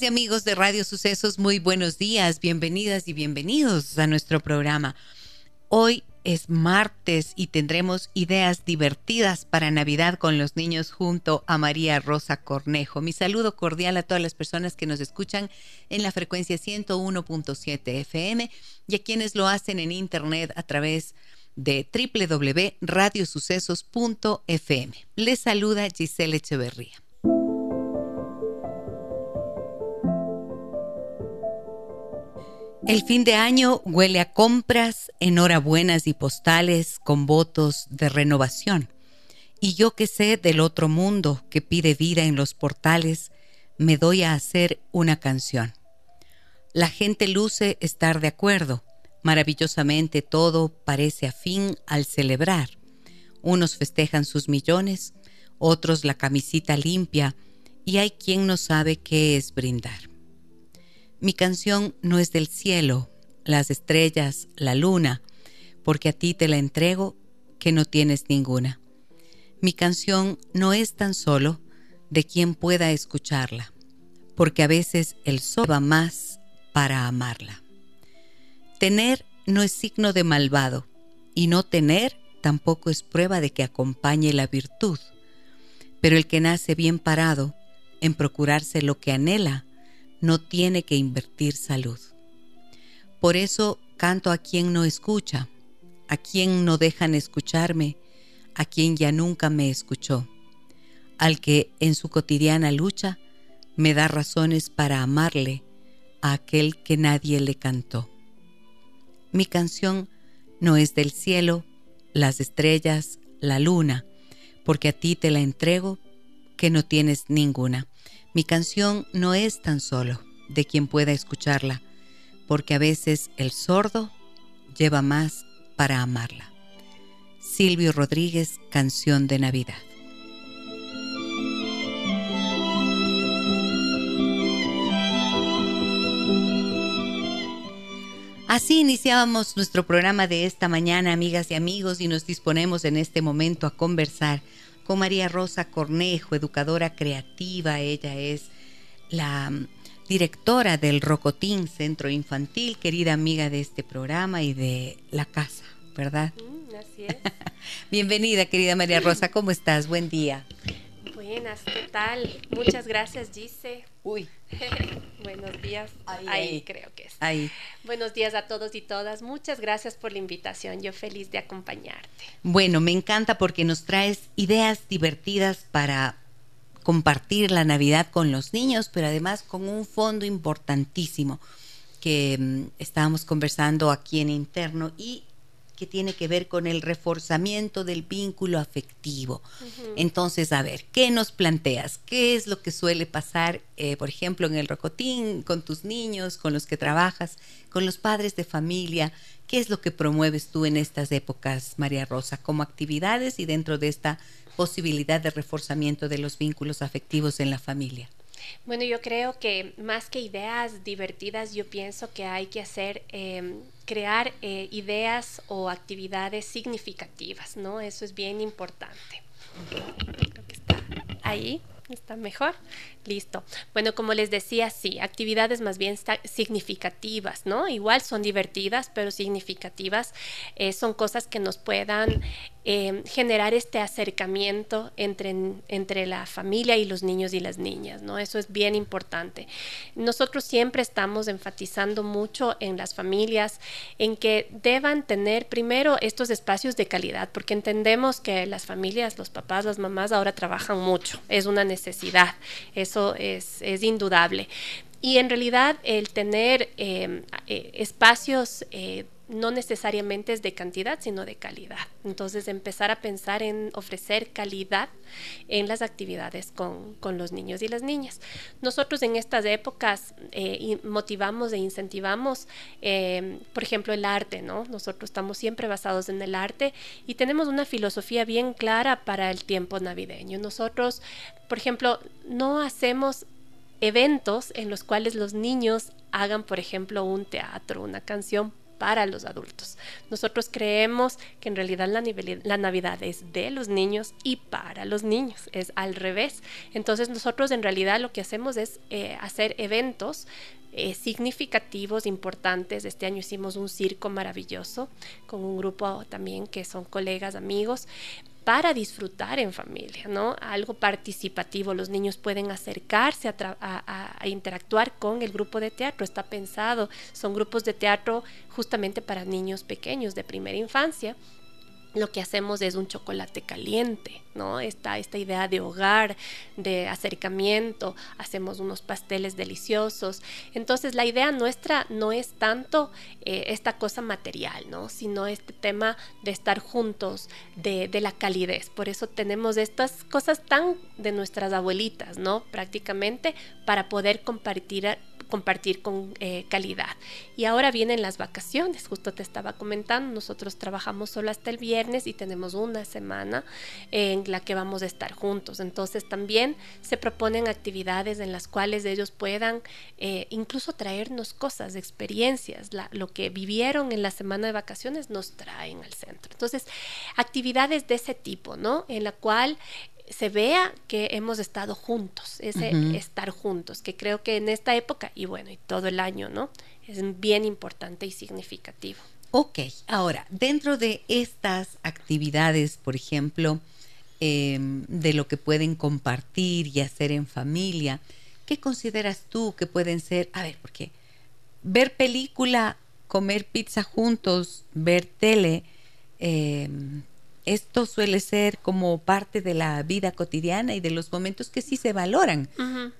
Y amigos de Radio Sucesos, muy buenos días, bienvenidas y bienvenidos a nuestro programa. Hoy es martes y tendremos ideas divertidas para Navidad con los niños junto a María Rosa Cornejo. Mi saludo cordial a todas las personas que nos escuchan en la frecuencia 101.7 FM y a quienes lo hacen en internet a través de www.radiosucesos.fm. Les saluda Giselle Echeverría. El fin de año huele a compras, enhorabuenas y postales con votos de renovación. Y yo que sé del otro mundo que pide vida en los portales, me doy a hacer una canción. La gente luce estar de acuerdo. Maravillosamente todo parece afín al celebrar. Unos festejan sus millones, otros la camisita limpia, y hay quien no sabe qué es brindar. Mi canción no es del cielo, las estrellas, la luna, porque a ti te la entrego que no tienes ninguna. Mi canción no es tan solo de quien pueda escucharla, porque a veces el sol va más para amarla. Tener no es signo de malvado, y no tener tampoco es prueba de que acompañe la virtud. Pero el que nace bien parado en procurarse lo que anhela, no tiene que invertir salud. Por eso canto a quien no escucha, a quien no dejan escucharme, a quien ya nunca me escuchó, al que en su cotidiana lucha me da razones para amarle a aquel que nadie le cantó. Mi canción no es del cielo, las estrellas, la luna, porque a ti te la entrego que no tienes ninguna. Mi canción no es tan solo de quien pueda escucharla, porque a veces el sordo lleva más para amarla. Silvio Rodríguez, Canción de Navidad. Así iniciábamos nuestro programa de esta mañana, amigas y amigos, y nos disponemos en este momento a conversar con María Rosa Cornejo, educadora creativa. Ella es la mm, directora del Rocotín Centro Infantil, querida amiga de este programa y de la casa, ¿verdad? Mm, así es. Bienvenida, querida María Rosa, ¿cómo estás? Buen día. Buenas, ¿qué tal? Muchas gracias, Gise. Uy. Buenos días. Ahí, ahí, creo que es. Ahí. Buenos días a todos y todas. Muchas gracias por la invitación. Yo feliz de acompañarte. Bueno, me encanta porque nos traes ideas divertidas para compartir la Navidad con los niños, pero además con un fondo importantísimo que mm, estábamos conversando aquí en interno y que tiene que ver con el reforzamiento del vínculo afectivo. Entonces, a ver, ¿qué nos planteas? ¿Qué es lo que suele pasar, eh, por ejemplo, en el rocotín, con tus niños, con los que trabajas, con los padres de familia? ¿Qué es lo que promueves tú en estas épocas, María Rosa, como actividades y dentro de esta posibilidad de reforzamiento de los vínculos afectivos en la familia? Bueno, yo creo que más que ideas divertidas, yo pienso que hay que hacer, em, crear eh, ideas o actividades significativas, ¿no? Eso es bien importante. Creo que está ahí. ¿Está mejor? Listo. Bueno, como les decía, sí, actividades más bien significativas, ¿no? Igual son divertidas, pero significativas. Eh, son cosas que nos puedan eh, generar este acercamiento entre, entre la familia y los niños y las niñas, ¿no? Eso es bien importante. Nosotros siempre estamos enfatizando mucho en las familias en que deban tener primero estos espacios de calidad, porque entendemos que las familias, los papás, las mamás ahora trabajan mucho, es una necesidad, eso es, indudable. Y en realidad el tener em, eh, espacios eh, no necesariamente es de cantidad, sino de calidad. Entonces, empezar a pensar en ofrecer calidad en las actividades con, los niños y las niñas. Nosotros en estas épocas eh, motivamos e incentivamos, eh, por ejemplo, el arte, ¿no? Nosotros estamos siempre basados en el arte y tenemos una filosofía bien clara para el tiempo navideño. Nosotros, por ejemplo, no hacemos eventos en los cuales los niños hagan, por ejemplo, un teatro, una canción para los adultos. Nosotros creemos que en realidad la, Navidad es de los niños y para los niños, es al revés. Entonces nosotros en realidad lo que hacemos es eh, hacer eventos eh, significativos, importantes. Este año hicimos un circo maravilloso con un grupo también que son colegas, amigos, para disfrutar en familia, ¿no? Algo participativo. Los niños pueden acercarse a, interactuar con el grupo de teatro. Está pensado, son grupos de teatro justamente para niños pequeños de primera infancia lo que hacemos es un chocolate caliente, ¿no? Esta, esta idea de hogar, de acercamiento, hacemos unos pasteles deliciosos. Entonces la idea nuestra no es tanto eh, esta cosa material, ¿no? Sino este tema de estar juntos, de, de, la calidez. Por eso tenemos estas cosas tan de nuestras abuelitas, ¿no? Prácticamente para poder compartir compartir con eh, calidad. Y ahora vienen las vacaciones, justo te estaba comentando, nosotros trabajamos solo hasta el viernes y tenemos una semana en la que vamos a estar juntos. Entonces también se proponen actividades en las cuales ellos puedan eh, incluso traernos cosas, experiencias, lo que vivieron en la semana de vacaciones nos traen al centro. Entonces, actividades de ese tipo, ¿no? En la cual se vea que hemos estado juntos, ese estar juntos, que creo que en esta época y bueno, y todo el año, ¿no? Es bien importante y significativo. Ok, ahora, dentro de estas actividades, por ejemplo, em, de lo que pueden compartir y hacer en familia, ¿qué consideras tú que pueden ser? A ver, porque ver película, comer pizza juntos, ver tele, eh, esto suele ser como parte de la vida cotidiana y de los momentos que sí se valoran,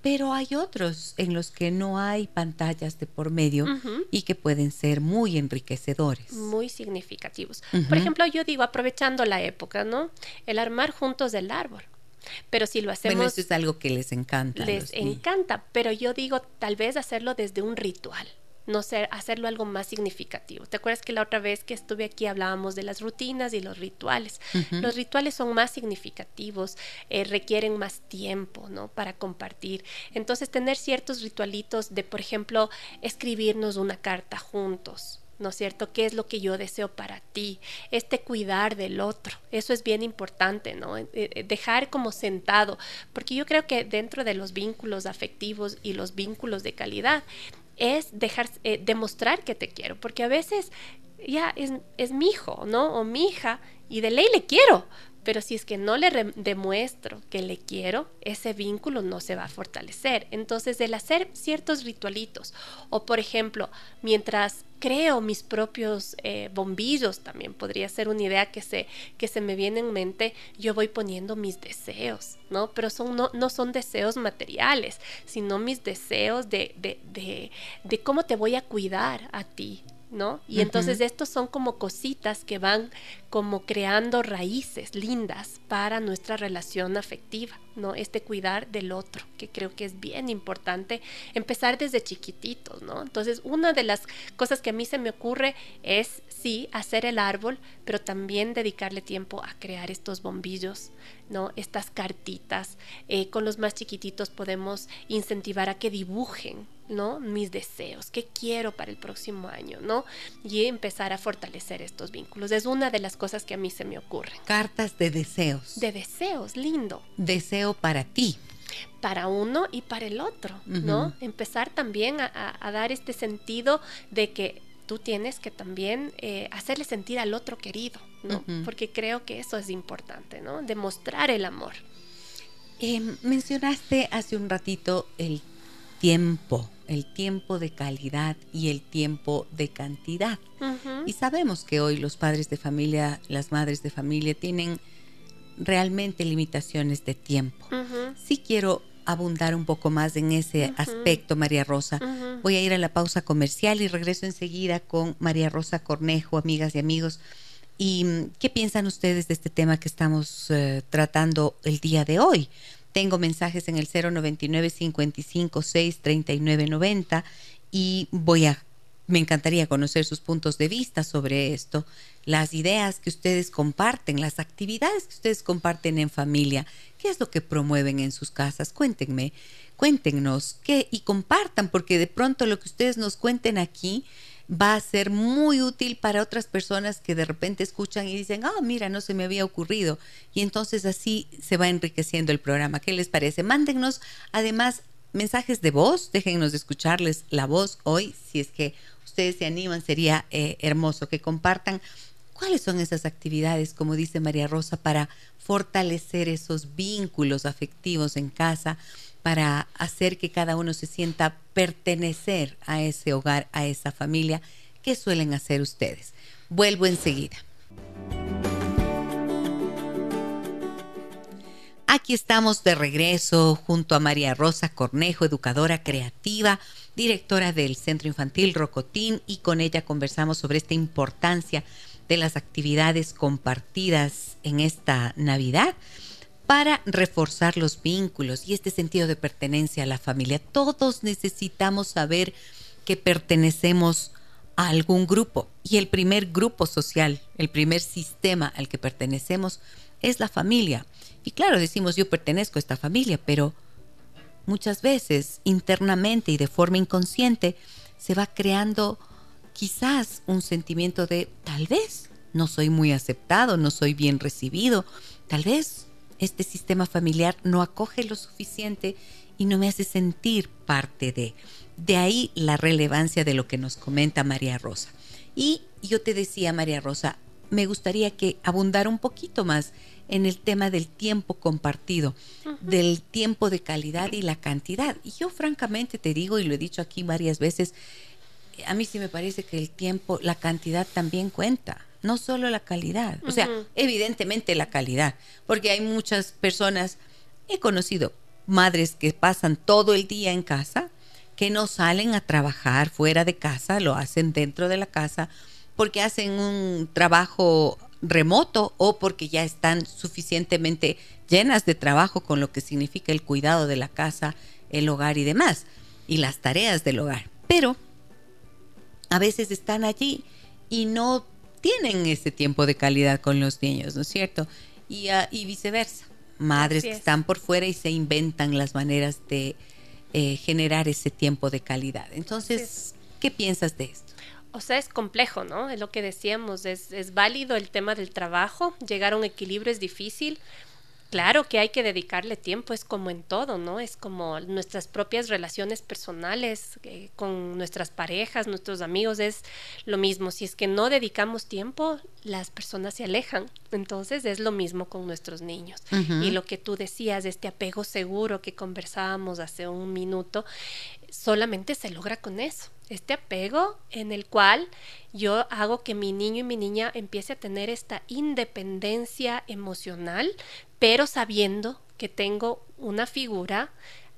pero hay otros en los que no hay pantallas de por medio y que pueden ser muy enriquecedores. Muy significativos. Por ejemplo, yo digo, aprovechando la época, ¿no? El armar juntos el árbol. Pero si lo hacemos... Bueno, eso es algo que les encanta. Les encanta, pero yo digo, tal vez hacerlo desde un ritual no ser, hacerlo algo más significativo. ¿Te acuerdas que la otra vez que estuve aquí hablábamos de las rutinas y los rituales? Los rituales son más significativos, eh, requieren más tiempo, ¿no? Para compartir. Entonces, tener ciertos ritualitos de, por ejemplo, escribirnos una carta juntos, ¿no es cierto? ¿Qué es lo que yo deseo para ti? Este cuidar del otro, eso es bien importante, ¿no? Eh, eh, dejar como sentado, porque yo creo que dentro de los vínculos afectivos y los vínculos de calidad, es dejar, eh, demostrar que te quiero, porque a veces ya es, es mi hijo, ¿no? O mi hija, y de ley le quiero, pero si es que no le demuestro que le quiero, ese vínculo no se va a fortalecer. Entonces, el hacer ciertos ritualitos, o por ejemplo, mientras creo mis propios eh, bombillos, también podría ser una idea que se, que se me viene en mente, yo voy poniendo mis deseos, ¿no? Pero son, no, no son deseos materiales, sino mis deseos de, de, de, de cómo te voy a cuidar a ti, ¿no? Y entonces estos son como cositas que van como creando raíces lindas para nuestra relación afectiva, ¿no? Este cuidar del otro, que creo que es bien importante empezar desde chiquititos, ¿no? Entonces, una de las cosas que a mí se me ocurre es, sí, hacer el árbol, pero también dedicarle tiempo a crear estos bombillos, ¿no? Estas cartitas. Eh, con los más chiquititos podemos incentivar a que dibujen, ¿no? Mis deseos, qué quiero para el próximo año, ¿no? Y empezar a fortalecer estos vínculos. Es una de las cosas que a mí se me ocurren. Cartas de deseos. De deseos, lindo. Deseo para ti. Para uno y para el otro, ¿no? Empezar también a, dar este sentido de que tú tienes que también eh, hacerle sentir al otro querido, ¿no? Porque creo que eso es importante, ¿no? Demostrar el amor. Em, mencionaste hace un ratito el tiempo, el tiempo de calidad y el tiempo de cantidad. Y sabemos que hoy los padres de familia, las madres de familia tienen realmente limitaciones de tiempo. Si quiero abundar un poco más en ese aspecto, María Rosa. Voy a ir a la pausa comercial y regreso enseguida con María Rosa Cornejo, amigas y amigos. ¿Y mm, qué piensan ustedes de este tema que estamos eh, tratando el día de hoy? Tengo mensajes en el 099 55 6 39 90 y voy a me encantaría conocer sus puntos de vista sobre esto, las ideas que ustedes comparten, las actividades que ustedes comparten en familia, qué es lo que promueven en sus casas. Cuéntenme, cuéntenos qué y compartan, porque de pronto lo que ustedes nos cuenten aquí va a ser muy útil para otras personas que de repente escuchan y dicen, ah, mira, no se me había ocurrido. Y entonces así se va enriqueciendo el programa. ¿Qué les parece? Mándennos además mensajes de voz, déjennos escucharles la voz hoy, si es que ustedes se animan, sería eh, hermoso que compartan cuáles son esas actividades, como dice María Rosa, para fortalecer esos vínculos afectivos en casa, para hacer que cada uno se sienta pertenecer a ese hogar, a esa familia. ¿Qué suelen hacer ustedes? Vuelvo enseguida. Aquí estamos de regreso junto a María Rosa Cornejo, educadora creativa directora del Centro Infantil Rocotín, y con ella conversamos sobre esta importancia de las actividades compartidas en esta Navidad para reforzar los vínculos y este sentido de pertenencia a la familia. Todos necesitamos saber que pertenecemos a algún grupo y el primer grupo social, el primer sistema al que pertenecemos es la familia. Y claro, decimos yo pertenezco a esta familia, pero muchas veces internamente y de forma inconsciente se va creando quizás un sentimiento de tal vez no soy muy aceptado, no soy bien recibido, tal vez este sistema familiar no acoge lo suficiente y no me hace sentir parte de. De ahí la relevancia de lo que nos comenta María Rosa. Y yo te decía, María Rosa, me gustaría que abundara un poquito más en el tema del tiempo compartido, del tiempo de calidad y la cantidad. Y yo francamente te digo, y lo he dicho aquí varias veces, a mí sí me parece que el tiempo, la cantidad también cuenta, no solo la calidad. O sea, evidentemente la calidad, porque hay muchas personas, he conocido madres que pasan todo el día en casa, que no salen a trabajar fuera de casa, lo hacen dentro de la casa, porque hacen un trabajo remoto o porque ya están suficientemente llenas de trabajo con lo que significa el cuidado de la casa, el hogar y demás, y las tareas del hogar. Pero a veces están allí y no tienen ese tiempo de calidad con los niños, ¿no es cierto? Y, ah, viceversa. Madres que están por fuera y se inventan las maneras de eh, generar ese tiempo de calidad. Entonces, ¿qué piensas de esto? O sea, es complejo, ¿no? Es lo que decíamos, es, es válido el tema del trabajo, llegar a un equilibrio es difícil, Claro que hay que dedicarle tiempo, es como en todo, ¿no? Es como nuestras propias relaciones personales eh, con nuestras parejas, nuestros amigos, es lo mismo. Si es que no dedicamos tiempo, las personas se alejan. Entonces es lo mismo con nuestros niños. Y lo que tú decías, este apego seguro que conversábamos hace un minuto, solamente se logra con eso. Este apego en el cual yo hago que mi niño y mi niña empiece a tener esta independencia emocional, pero sabiendo que tengo una figura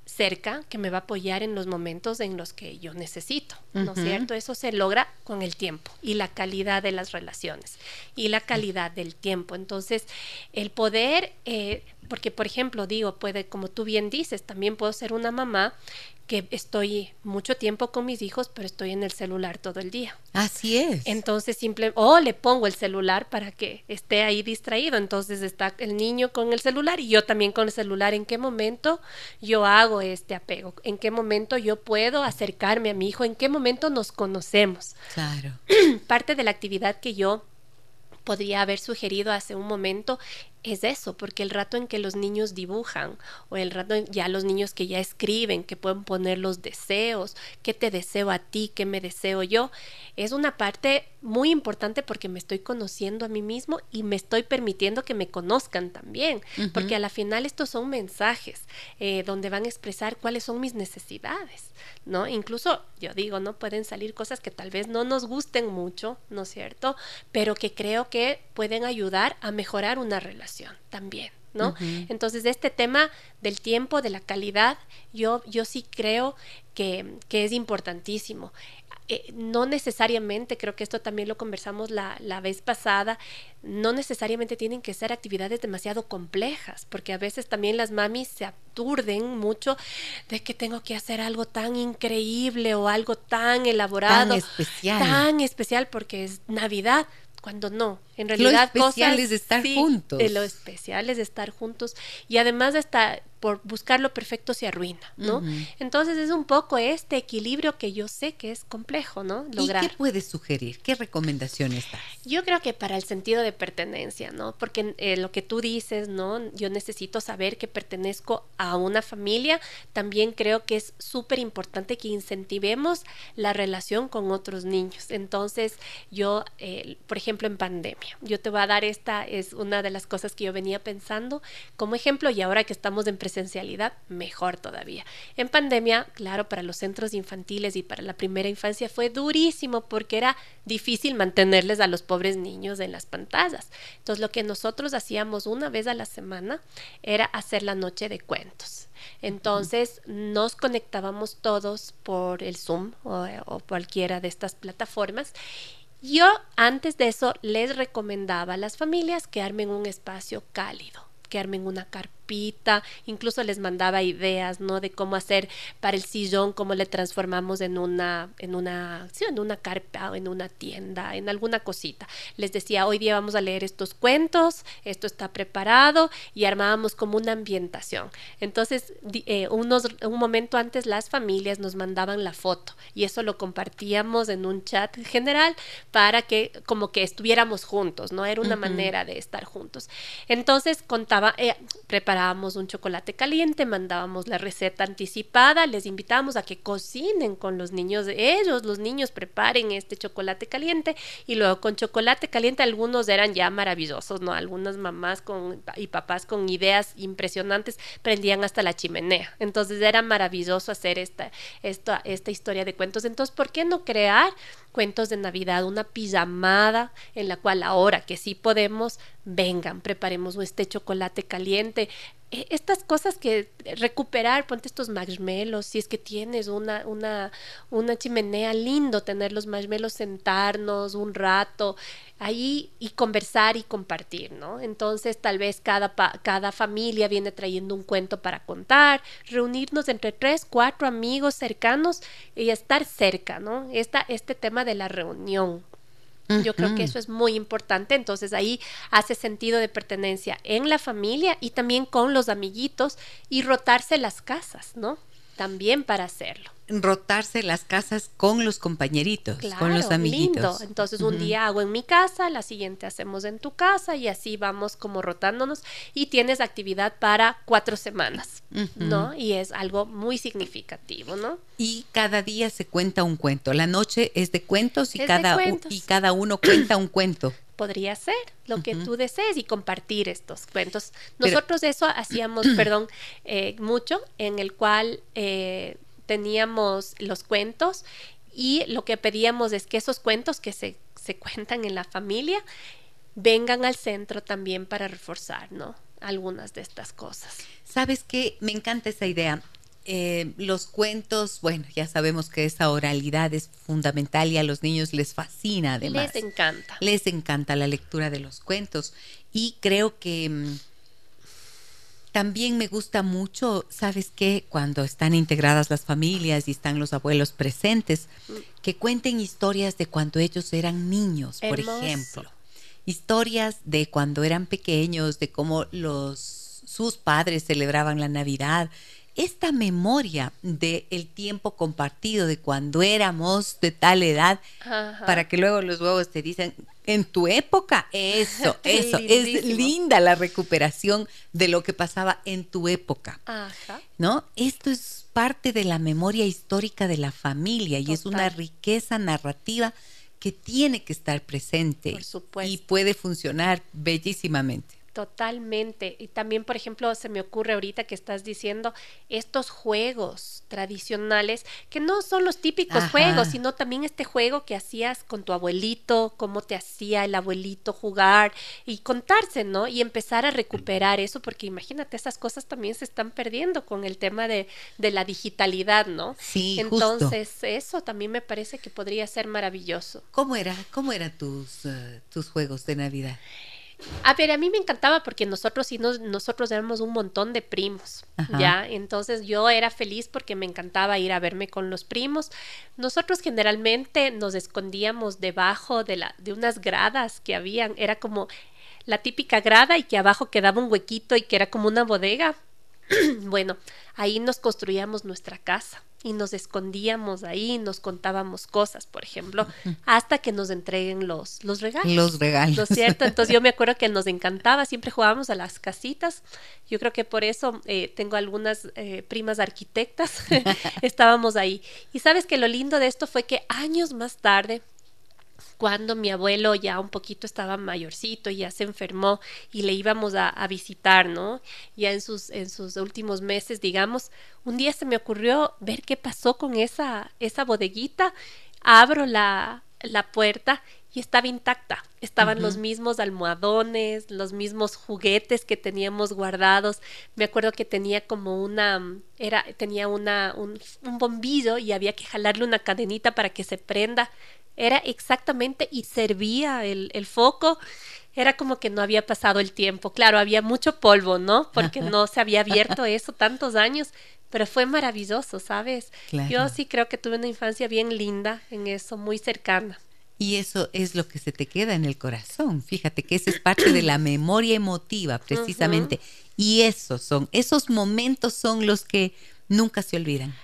cerca que me va a apoyar en los momentos en los que yo necesito, ¿no es cierto? Eso se logra con el tiempo y la calidad de las relaciones y la calidad del tiempo. Entonces, el poder, eh, porque por ejemplo, digo, puede, como tú bien dices, también puedo ser una mamá que estoy mucho tiempo con mis hijos, pero estoy en el celular todo el día. Así es. Entonces, simple, o le pongo el celular para que esté ahí distraído. Entonces está el niño con el celular y yo también con el celular. ¿En qué momento yo hago este apego? ¿En qué momento yo puedo acercarme a mi hijo? ¿En qué momento nos conocemos? Claro. Parte de la actividad que yo podría haber sugerido hace un momento es eso, porque el rato en que los niños dibujan o el rato ya los niños que ya escriben, que pueden poner los deseos, qué te deseo a ti, qué me deseo yo, es una parte muy importante porque me estoy conociendo a mí mismo y me estoy permitiendo que me conozcan también, porque a la final estos son mensajes eh, donde van a expresar cuáles son mis necesidades, ¿no? Incluso yo digo, ¿no? Pueden salir cosas que tal vez no nos gusten mucho, ¿no es cierto? Pero que creo que pueden ayudar a mejorar una relación también. ¿no? Entonces, este tema del tiempo, de la calidad, yo, yo sí creo que, que es importantísimo. Eh, no necesariamente, creo que esto también lo conversamos la, la, vez pasada, no necesariamente tienen que ser actividades demasiado complejas, porque a veces también las mamis se aturden mucho de que tengo que hacer algo tan increíble o algo tan elaborado, tan especial, tan especial porque es Navidad cuando no. En realidad, lo especial es estar juntos. lo especial es estar juntos y además de estar por buscar lo perfecto se arruina, ¿no? Entonces es un poco este equilibrio que yo sé que es complejo, ¿no? Lograr. ¿Y qué puedes sugerir? ¿Qué recomendaciones das? Yo creo que para el sentido de pertenencia, ¿no? Porque eh, lo que tú dices, ¿no? Yo necesito saber que pertenezco a una familia. También creo que es súper importante que incentivemos la relación con otros niños. Entonces, yo, eh, por ejemplo, en pandemia, yo te voy a dar esta, es una de las cosas que yo venía pensando como ejemplo y ahora que estamos en presencialidad, mejor todavía. En pandemia, claro, para los centros infantiles y para la primera infancia fue durísimo porque era difícil mantenerles a los pobres niños en las pantallas. Entonces, lo que nosotros hacíamos una vez a la semana era hacer la noche de cuentos. Entonces nos conectábamos todos por el Zoom o, o, cualquiera de estas plataformas. Yo antes de eso les recomendaba a las familias que armen un espacio cálido, que armen una incluso les mandaba ideas, ¿no? De cómo hacer para el sillón, cómo le transformamos en una, en una, sí, en una carpa o en una tienda, en alguna cosita. Les decía, hoy día vamos a leer estos cuentos, esto está preparado y armábamos como una ambientación. Entonces, eh, unos, un momento antes las familias nos mandaban la foto y eso lo compartíamos en un chat general para que como que estuviéramos juntos, ¿no? Era una manera de estar juntos. Entonces, contaba, eh, preparábamos un chocolate caliente, mandábamos la receta anticipada, les invitábamos a que cocinen con los niños ellos, los niños preparen este chocolate caliente y luego con chocolate caliente algunos eran ya maravillosos, ¿no? Algunas mamás con, y papás con ideas impresionantes prendían hasta la chimenea. Entonces era maravilloso hacer esta, esta, esta historia de cuentos. Entonces, ¿por qué no crear cuentos de Navidad, una pijamada en la cual ahora que sí podemos, vengan, preparemos este chocolate caliente, estas cosas que recuperar, ponte estos marshmallows, si es que tienes una, una, una chimenea, lindo tener los marshmallows, sentarnos un rato ahí y conversar y compartir, ¿no? Entonces tal vez cada, cada familia viene trayendo un cuento para contar, reunirnos entre tres, cuatro amigos cercanos y estar cerca, ¿no? Esta, este tema de la reunión, yo creo que eso es muy importante. Entonces ahí hace sentido de pertenencia en la familia y también con los amiguitos y rotarse las casas, ¿no? También para hacerlo rotarse las casas con los compañeritos, con los amiguitos. Entonces un día hago en mi casa, la siguiente hacemos en tu casa y así vamos como rotándonos y tienes actividad para cuatro semanas, ¿no? Y es algo muy significativo, ¿no? Y cada día se cuenta un cuento. La noche es de cuentos y, cada, y cada uno cuenta un cuento podría ser lo que tú desees y compartir estos cuentos. Nosotros eso hacíamos, perdón, eh, mucho, en el cual eh, teníamos los cuentos y lo que pedíamos es que esos cuentos que se, se cuentan en la familia vengan al centro también para reforzar, ¿no? Algunas de estas cosas. ¿Sabes qué? Me encanta esa idea. Eh, los cuentos, bueno, ya sabemos que esa oralidad es fundamental y a los niños les fascina además. Les encanta. Les encanta la lectura de los cuentos y creo que mm, también me gusta mucho, ¿sabes qué? Cuando están integradas las familias y están los abuelos presentes, que cuenten historias de cuando ellos eran niños, por ejemplo. Historias de cuando eran pequeños, de cómo los sus padres celebraban la Navidad, esta memoria del el tiempo compartido de cuando éramos de tal edad, para que luego los huevos te dicen, en tu época, eso, eso, es linda la recuperación de lo que pasaba en tu época, ¿no? Esto es parte de la memoria histórica de la familia y es una riqueza narrativa que tiene que estar presente y puede funcionar bellísimamente. Totalmente. Y también, por ejemplo, se me ocurre ahorita que estás diciendo estos juegos tradicionales, que no son los típicos juegos, sino también este juego que hacías con tu abuelito, cómo te hacía el abuelito jugar y contarse, ¿no? Y empezar a recuperar eso, porque imagínate, esas cosas también se están perdiendo con el tema de, de la digitalidad, ¿no? Sí, Entonces, eso también me parece que podría ser maravilloso. ¿Cómo era? ¿Cómo eran tus, eh, tus juegos de Navidad? A ver, a mí me encantaba porque nosotros sí nos, nosotros éramos un montón de primos, ¿ya? Entonces yo era feliz porque me encantaba ir a verme con los primos. Nosotros generalmente nos escondíamos debajo de, la, de unas gradas que habían, era como la típica grada y que abajo quedaba un huequito y que era como una bodega. bueno, ahí nos construíamos nuestra casa y nos escondíamos ahí, nos contábamos cosas, por ejemplo, hasta que nos entreguen los, los regalos. Los regalos. ¿No es cierto? Entonces yo me acuerdo que nos encantaba, siempre jugábamos a las casitas. Yo creo que por eso eh, tengo algunas eh, primas arquitectas, estábamos ahí. Y sabes que lo lindo de esto fue que años más tarde, cuando mi abuelo ya un poquito estaba mayorcito y ya se enfermó y le íbamos a, visitar, ¿no? Ya en sus, en sus últimos meses, digamos, un día se me ocurrió ver qué pasó con esa, esa bodeguita. Abro la, la puerta y estaba intacta. Estaban los mismos almohadones, los mismos juguetes que teníamos guardados. Me acuerdo que tenía como una, era, tenía una, un, un bombillo y había que jalarle una cadenita para que se prenda era exactamente y servía el, el foco era como que no había pasado el tiempo. Claro, había mucho polvo, ¿no? Porque no se había abierto eso tantos años, pero fue maravilloso, ¿sabes? Yo sí creo que tuve una infancia bien linda en eso, muy cercana. Y eso es lo que se te queda en el corazón. Fíjate que esa es parte de la memoria emotiva, precisamente. Y esos son, esos momentos son los que nunca se olvidan.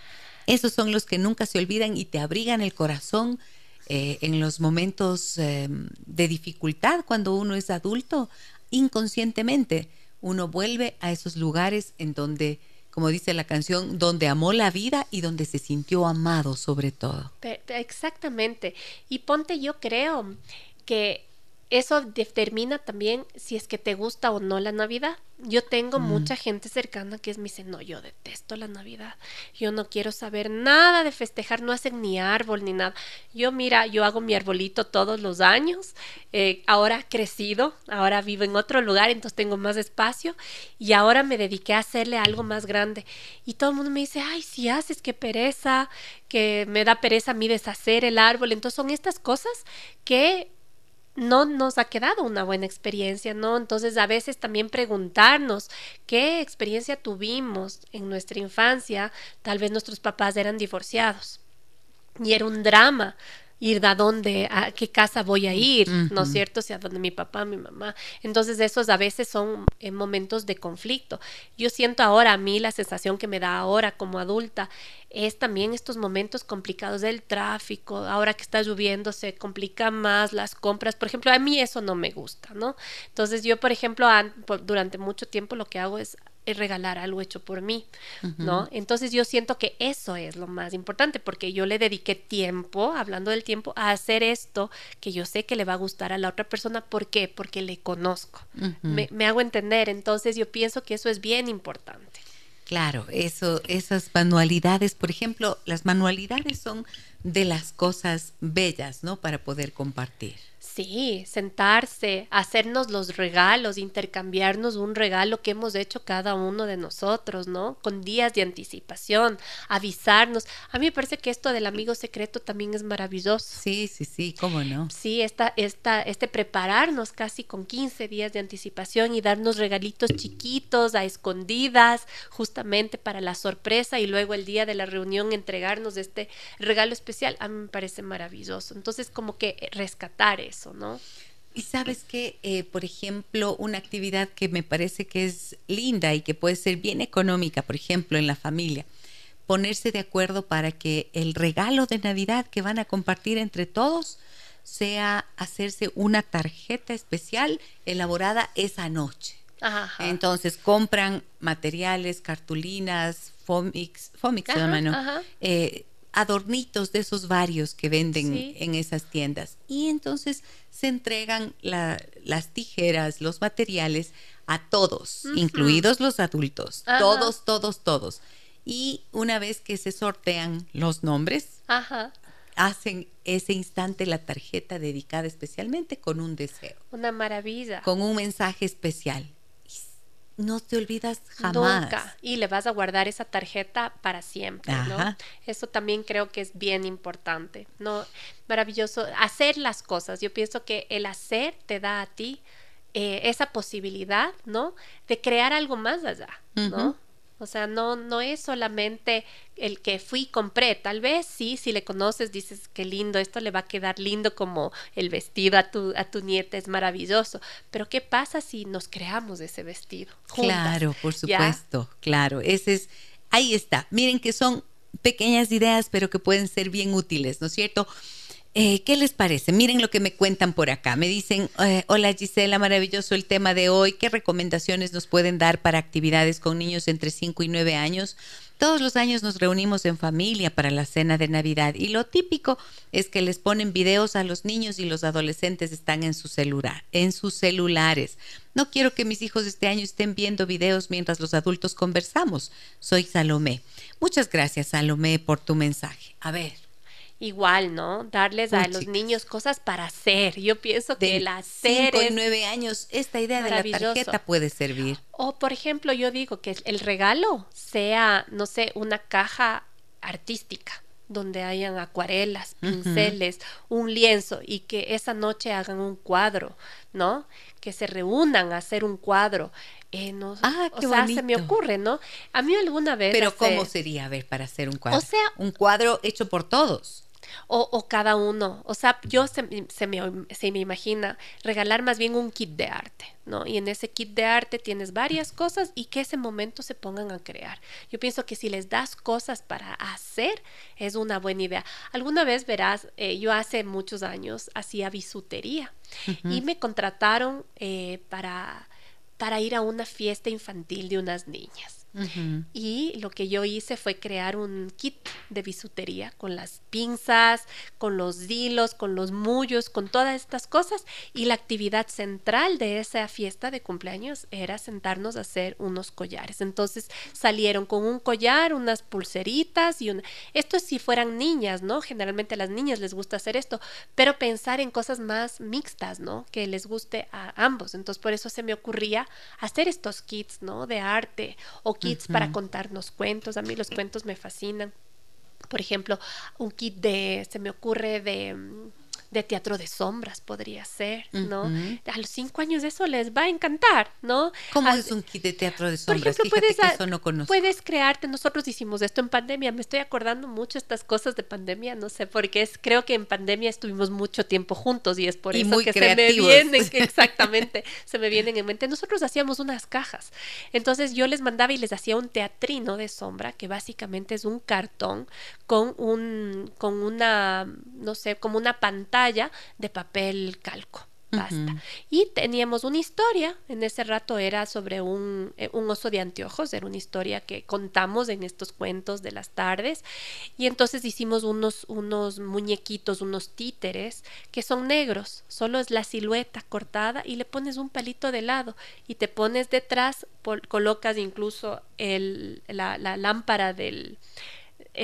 Esos son los que nunca se olvidan y te abrigan el corazón eh, en los momentos eh, de dificultad, cuando uno es adulto, inconscientemente uno vuelve a esos lugares en donde, como dice la canción, donde amó la vida y donde se sintió amado sobre todo. Exactamente. Y ponte, yo creo que eso determina también si es que te gusta o no la Navidad. Yo tengo mm. mucha gente cercana que me dice, no, yo detesto la Navidad. Yo no quiero saber nada de festejar, no hacen ni árbol ni nada. Yo, mira, yo hago mi arbolito todos los años. Eh, ahora he crecido, ahora vivo en otro lugar, entonces tengo más espacio. Y ahora me dediqué a hacerle algo más grande. Y todo el mundo me dice, ay, si haces, qué pereza, que me da pereza a mí deshacer el árbol. Entonces son estas cosas que no nos ha quedado una buena experiencia, ¿no? Entonces a veces también preguntarnos qué experiencia tuvimos en nuestra infancia, tal vez nuestros papás eran divorciados y era un drama ir a dónde, a qué casa voy a ir, ¿no es cierto? O sea, donde mi papá, mi mamá. Entonces, esos a veces son en momentos de conflicto. Yo siento ahora, a mí la sensación que me da ahora como adulta es también estos momentos complicados del tráfico. Ahora que está lloviendo se complican más las compras. Por ejemplo, a mí eso no me gusta, ¿no? Entonces, yo, por ejemplo, durante mucho tiempo lo que hago es regalar algo hecho por mí, ¿no? Entonces yo siento que eso es lo más importante porque yo le dediqué tiempo, hablando del tiempo, a hacer esto que yo sé que le va a gustar a la otra persona. ¿Por qué? Porque le conozco. me, me, hago entender. Entonces yo pienso que eso es bien importante. Claro, eso, esas manualidades, por ejemplo, las manualidades son de las cosas bellas, ¿no? Para poder compartir. Sí, sentarse, hacernos los regalos, intercambiarnos un regalo que hemos hecho cada uno de nosotros, ¿no? Con días de anticipación, avisarnos. A mí me parece que esto del amigo secreto también es maravilloso. Sí, sí, sí, cómo no. Sí, esta, esta, este prepararnos casi con 15 días de anticipación y darnos regalitos chiquitos a escondidas, justamente para la sorpresa y luego el día de la reunión entregarnos este regalo especial, a mí me parece maravilloso. Entonces, como que rescatar eso. ¿no? Y sabes que, eh, por ejemplo, una actividad que me parece que es linda y que puede ser bien económica, por ejemplo, en la familia, ponerse de acuerdo para que el regalo de Navidad que van a compartir entre todos sea hacerse una tarjeta especial elaborada esa noche. Entonces compran materiales, cartulinas, fomix, fomix ¿no? Eh, adornitos de esos varios que venden en esas tiendas. Y entonces se entregan las tijeras, los materiales a todos, incluidos los adultos, todos, todos, todos. Y una vez que se sortean los nombres, hacen ese instante la tarjeta dedicada especialmente con un deseo. Una maravilla. Con un mensaje especial no te olvidas jamás. Nunca. Y le vas a guardar esa tarjeta para siempre, ¿no? Eso también creo que es bien importante, ¿no? Maravilloso. Hacer las cosas. Yo pienso que el hacer te da a ti eh, esa posibilidad, ¿no? De crear algo más allá, ¿no? O sea, no, no es solamente el que fui y compré. Tal vez sí, si le conoces, dices qué lindo, esto le va a quedar lindo como el vestido a tu, a tu nieta, es maravilloso. Pero ¿qué pasa si nos creamos ese vestido? Claro, por supuesto, claro. Ese es, ahí está. Miren que son pequeñas ideas, pero que pueden ser bien útiles, ¿no es cierto? Eh, ¿Qué les parece? Miren lo que me cuentan por acá. Me dicen, eh, hola Gisela, maravilloso el tema de hoy. ¿Qué recomendaciones nos pueden dar para actividades con niños entre 5 y 9 años? Todos los años nos reunimos en familia para la cena de Navidad y lo típico es que les ponen videos a los niños y los adolescentes están en su en sus celulares. No quiero que mis hijos este año estén viendo videos mientras los adultos conversamos. Soy Salomé. Muchas gracias, Salomé, por tu mensaje. A ver igual, ¿no? Darles a los niños cosas para hacer. Yo pienso que el hacer. Cinco y nueve años, esta idea de la tarjeta puede servir. O, por ejemplo, yo digo que el regalo sea, no sé, una caja artística donde hayan acuarelas, pinceles, un lienzo y que esa noche hagan un cuadro, ¿no? Que se reúnan a hacer un cuadro. Eh, no, ah, qué o sea, se me ocurre, ¿no? A mí alguna vez. Pero ¿cómo sería, a ver, para hacer un cuadro? O sea, un cuadro hecho por todos o, cada uno. O sea, yo se, se, me, se me imagina regalar más bien un kit de arte, ¿no? Y en ese kit de arte tienes varias cosas y que ese momento se pongan a crear. Yo pienso que si les das cosas para hacer, es una buena idea. Alguna vez verás, eh, yo hace muchos años hacía bisutería y me contrataron eh, para, para ir a una fiesta infantil de unas niñas. Y lo que yo hice fue crear un kit de bisutería con las pinzas, con los hilos, con los mullos, con todas estas cosas. Y la actividad central de esa fiesta de cumpleaños era sentarnos a hacer unos collares. Entonces salieron con un collar, unas pulseritas y un... Esto si fueran niñas, ¿no? Generalmente a las niñas les gusta hacer esto, pero pensar en cosas más mixtas, ¿no? Que les guste a ambos. Entonces por eso se me ocurría hacer estos kits, ¿no? De arte o kits para contarnos cuentos. A mí los cuentos me fascinan. Por ejemplo, un kit de, se me ocurre de mm, de teatro de sombras podría ser, ¿no? A los cinco años eso les va a encantar, ¿no? ¿Cómo es un kit de teatro de sombras? Por ejemplo, puedes, que eso no conozco. puedes crearte, nosotros hicimos esto en pandemia, me estoy acordando mucho estas cosas de pandemia, no sé, porque es, creo que en pandemia estuvimos mucho tiempo juntos y es por eso que se me vienen, exactamente, se me vienen en mente. Nosotros hacíamos unas cajas, entonces yo les mandaba y les hacía un teatrino de sombra, que básicamente es un cartón con un, con una, no sé, como una pantalla de papel calco. Basta. Y teníamos una historia, en ese rato era sobre un, eh, un, oso de anteojos, era una historia que contamos en estos cuentos de las tardes, y entonces hicimos unos, unos muñequitos, unos títeres, que son negros, solo es la silueta cortada y le pones un palito de lado. Y te pones detrás, colocas incluso el, la, la lámpara del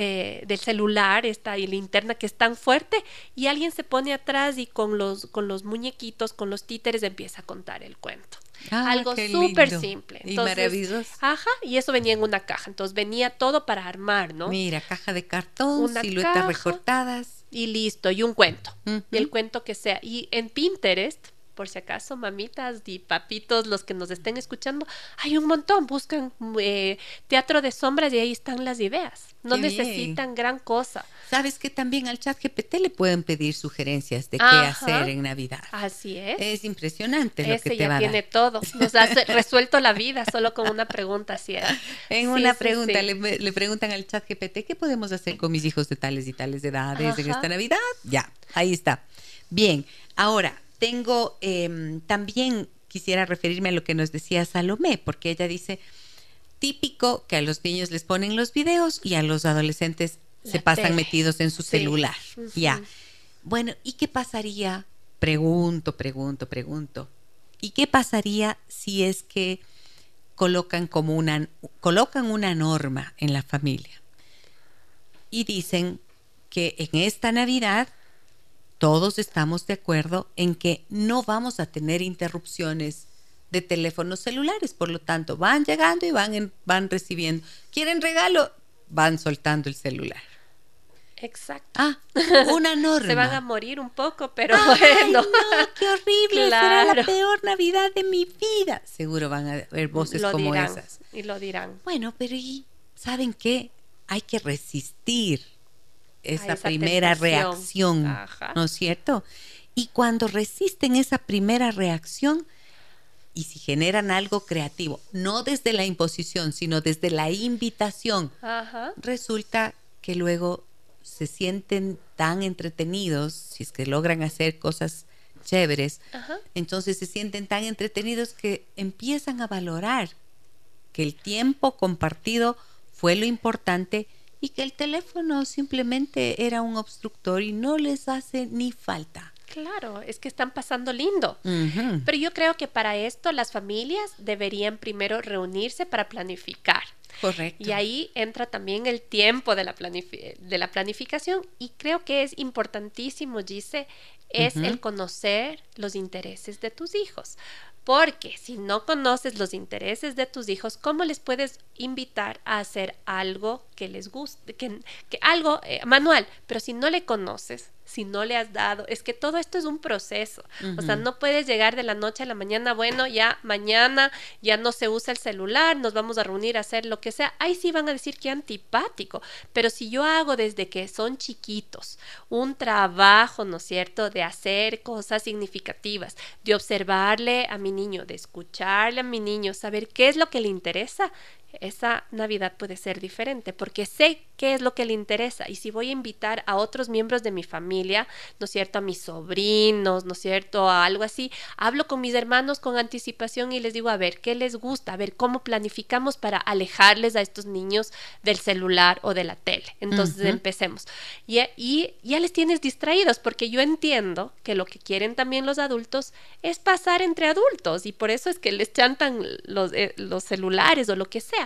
eh, del celular, esta linterna que es tan fuerte, y alguien se pone atrás y con los, con los muñequitos, con los títeres empieza a contar el cuento. Ah, Algo súper simple. y maravilloso. Ajá, y eso venía en una caja. Entonces venía todo para armar, ¿no? Mira, caja de cartón, siluetas recortadas. Y listo, y un cuento. El cuento que sea. Y en Pinterest por si acaso, mamitas y papitos, los que nos estén escuchando, hay un montón, buscan eh, teatro de sombras y ahí están las ideas. No necesitan gran cosa. Sabes que también al chat GPT le pueden pedir sugerencias de qué hacer en Navidad. Así es. Es impresionante lo que te ya va tiene todo. Nos ha resuelto la vida solo con una pregunta así En una pregunta le, preguntan al chat GPT qué podemos hacer con mis hijos de tales y tales edades en esta Navidad. Ya, ahí está. Bien, ahora tengo em, también quisiera referirme a lo que nos decía Salomé, porque ella dice, típico que a los niños les ponen los videos y a los adolescentes se pasan metidos en su celular. Ya. Bueno, ¿y qué pasaría? Pregunto, pregunto, pregunto. ¿Y qué pasaría si es que colocan como una colocan una norma en la familia y dicen que en esta Navidad todos estamos de acuerdo en que no vamos a tener interrupciones de teléfonos celulares, por lo tanto, van llegando y van van recibiendo. ¿Quieren regalo? Van soltando el celular. Exacto. Ah, una norma. Se van a morir un poco, pero bueno. No, qué horrible. Será la peor Navidad de mi vida. Seguro van a haber voces como esas. Y lo dirán. Bueno, pero ¿y saben qué? Hay que resistir esa, primera reacción, ¿no es cierto? Y cuando resisten esa primera reacción y si generan algo creativo, no desde la imposición, sino desde la invitación, resulta que luego se sienten tan entretenidos, si es que logran hacer cosas chéveres, entonces se sienten tan entretenidos que empiezan a valorar que el tiempo compartido fue lo importante y que el teléfono simplemente era un obstructor y no les hace ni falta. Claro, es que están pasando lindo. Pero yo creo que para esto las familias deberían primero reunirse para planificar. Correcto. Y ahí entra también el tiempo de la, de la planificación y creo que es importantísimo, dice, es el conocer los intereses de tus hijos. Porque si no conoces los intereses de tus hijos, ¿cómo les puedes invitar a hacer algo que les guste, que, algo eh, manual? Pero si no le conoces, si no le has dado. Es que todo esto es un proceso. O sea, no puedes llegar de la noche a la mañana, bueno, ya mañana ya no se usa el celular, nos vamos a reunir a hacer lo que sea. Ahí sí van a decir que antipático. Pero si yo hago desde que son chiquitos un trabajo, ¿no es cierto?, de hacer cosas significativas, de observarle a mi niño, de escucharle a mi niño, saber qué es lo que le interesa, esa Navidad puede ser diferente porque sé qué es lo que le interesa y si voy a invitar a otros miembros de mi familia, ¿no es cierto? A mis sobrinos, ¿no es cierto? A algo así, hablo con mis hermanos con anticipación y les digo, a ver, ¿qué les gusta? A ver, ¿cómo planificamos para alejarles a estos niños del celular o de la tele? Entonces empecemos. Y, y ya les tienes distraídos porque yo entiendo que lo que quieren también los adultos es pasar entre adultos y por eso es que les chantan los, eh, los celulares o lo que sea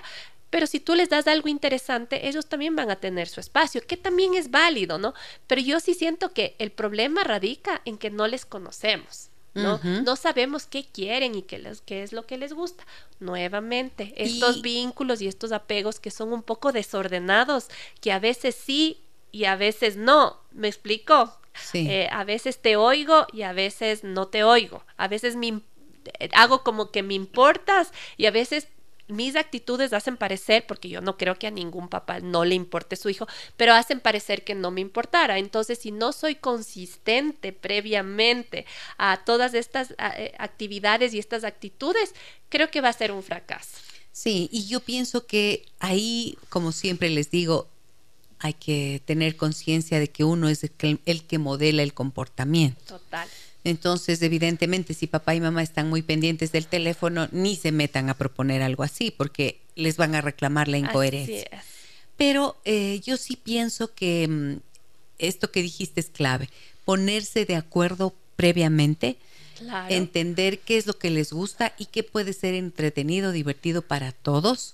pero si tú les das algo interesante, ellos también van a tener su espacio, que también es válido, ¿no? Pero yo sí siento que el problema radica en que no les conocemos. ¿no? no sabemos qué quieren y qué, les, qué es lo que les gusta. Nuevamente, estos vínculos y estos apegos que son un poco desordenados, que a veces sí y a veces no. ¿Me explico? Sí. Eh, a veces te oigo y a veces no te oigo. A veces me, hago como que me importas y a veces mis actitudes hacen parecer, porque yo no creo que a ningún papá no le importe su hijo, pero hacen parecer que no me importara. Entonces, si no soy consistente previamente a todas estas eh, actividades y estas actitudes, creo que va a ser un fracaso. Sí, y yo pienso que ahí, como siempre les digo, hay que tener conciencia de que uno es el que modela el comportamiento. Total. Entonces, evidentemente, si papá y mamá están muy pendientes del teléfono, ni se metan a proponer algo así, porque les van a reclamar la incoherencia. Pero eh, yo sí pienso que mm, esto que dijiste es clave, ponerse de acuerdo previamente, entender qué es lo que les gusta y qué puede ser entretenido, divertido para todos,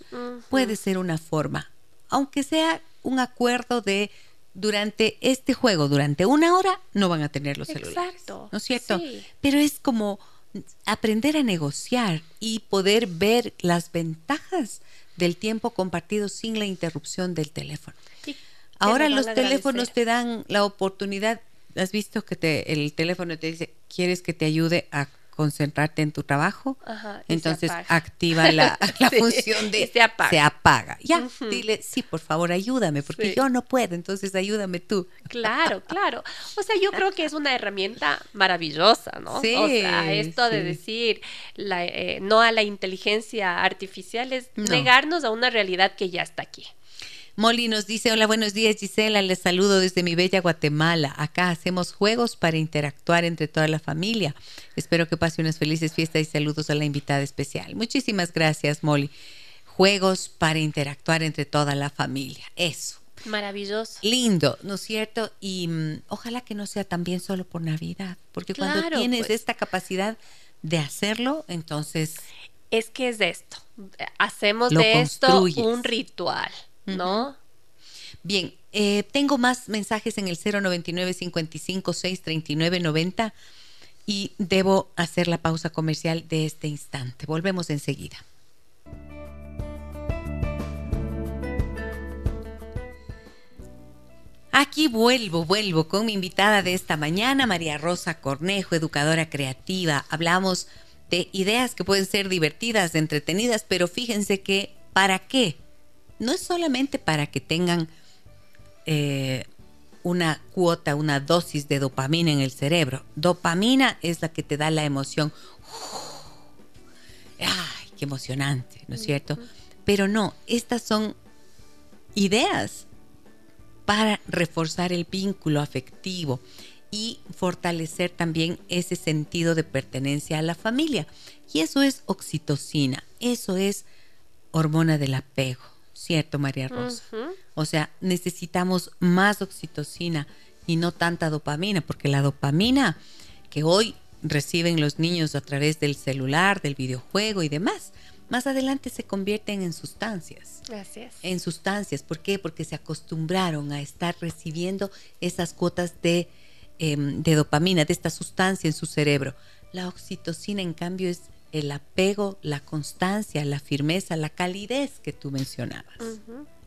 puede ser una forma, aunque sea un acuerdo de durante este juego, durante una hora, no van a tener los celulares. Exacto. ¿No es cierto? Pero es como aprender a negociar y poder ver las ventajas del tiempo compartido sin la interrupción del teléfono. Ahora los teléfonos te dan la oportunidad, has visto que te, el teléfono te dice, ¿quieres que te ayude a concentrarte en tu trabajo, entonces activa la, función de se apaga. Se apaga. Ya, dile, sí, por favor, ayúdame, porque yo no puedo, entonces ayúdame tú. Claro, claro. O sea, yo creo que es una herramienta maravillosa, ¿no? Sí, o sea, esto de decir la, eh, no a la inteligencia artificial es negarnos a una realidad que ya está aquí. Molly nos dice, hola, buenos días Gisela, les saludo desde mi bella Guatemala. Acá hacemos juegos para interactuar entre toda la familia. Espero que pase unas felices fiestas y saludos a la invitada especial. Muchísimas gracias, Molly. Juegos para interactuar entre toda la familia. Eso. Maravilloso. Lindo, ¿no es cierto? Y mm, ojalá que no sea también solo por Navidad, porque cuando tienes pues. esta capacidad de hacerlo, entonces... Es que es esto, hacemos de esto un ritual, ¿no? Bien, eh, tengo más mensajes en el 099 55 639 90 y debo hacer la pausa comercial de este instante. Volvemos enseguida. Aquí vuelvo, vuelvo con mi invitada de esta mañana, María Rosa Cornejo, educadora creativa. Hablamos de ideas que pueden ser divertidas, entretenidas, pero fíjense que ¿para qué? No es solamente para que tengan eh, una cuota, una dosis de dopamina en el cerebro. Dopamina es la que te da la emoción. ¡Ay, qué emocionante! ¿No es cierto? Pero no, estas son ideas para reforzar el vínculo afectivo y fortalecer también ese sentido de pertenencia a la familia. Y eso es oxitocina, eso es hormona del apego. ¿Cierto, María Rosa? O sea, necesitamos más oxitocina y no tanta dopamina, porque la dopamina que hoy reciben los niños a través del celular, del videojuego y demás, más adelante se convierten en sustancias. Gracias. En sustancias. ¿Por qué? Porque se acostumbraron a estar recibiendo esas cuotas de, em, de dopamina, de esta sustancia en su cerebro. La oxitocina, en cambio, es el apego, la constancia, la firmeza, la calidez que tú mencionabas.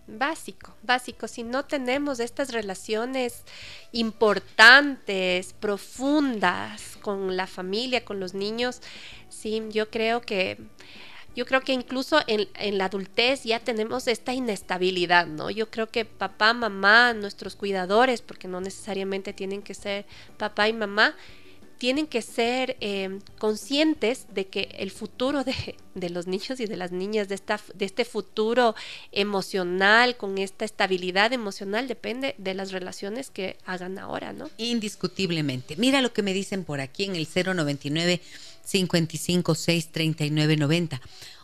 Básico, básico. Si no tenemos estas relaciones importantes, profundas con la familia, con los niños, sí, yo creo que yo creo que incluso en, la adultez ya tenemos esta inestabilidad, ¿no? Yo creo que papá, mamá, nuestros cuidadores, porque no necesariamente tienen que ser papá y mamá, tienen que ser eh, conscientes de que el futuro de, los niños y de las niñas, de, de este futuro emocional, con esta estabilidad emocional, depende de las relaciones que hagan ahora, ¿no? Indiscutiblemente. Mira lo que me dicen por aquí en el 099 55 39 90.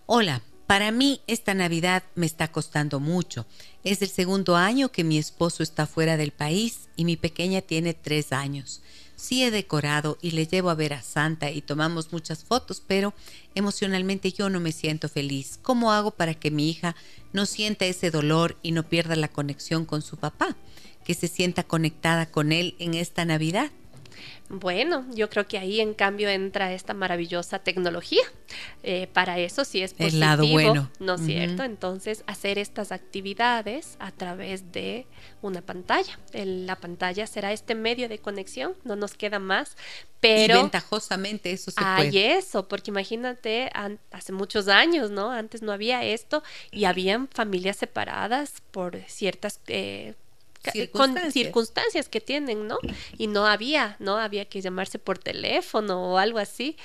Hola, para mí esta Navidad me está costando mucho. Es el segundo año que mi esposo está fuera del país y mi pequeña tiene tres años. Sí he decorado y le llevo a ver a Santa y tomamos muchas fotos, pero emocionalmente yo no me siento feliz. ¿Cómo hago para que mi hija no sienta ese dolor y no pierda la conexión con su papá? Que se sienta conectada con él en esta Navidad. Bueno, yo creo que ahí en cambio entra esta maravillosa tecnología. Eh, para eso sí es positivo, El lado bueno. ¿no es cierto? Entonces, hacer estas actividades a través de una pantalla. la pantalla será este medio de conexión, no nos queda más, pero... Y ventajosamente eso se hay eso, porque imagínate, hace muchos años, ¿no? Antes no había esto y habían familias separadas por ciertas... Eh, con circunstancias que tienen, ¿no? Y no había, ¿no? Había que llamarse por teléfono o algo así.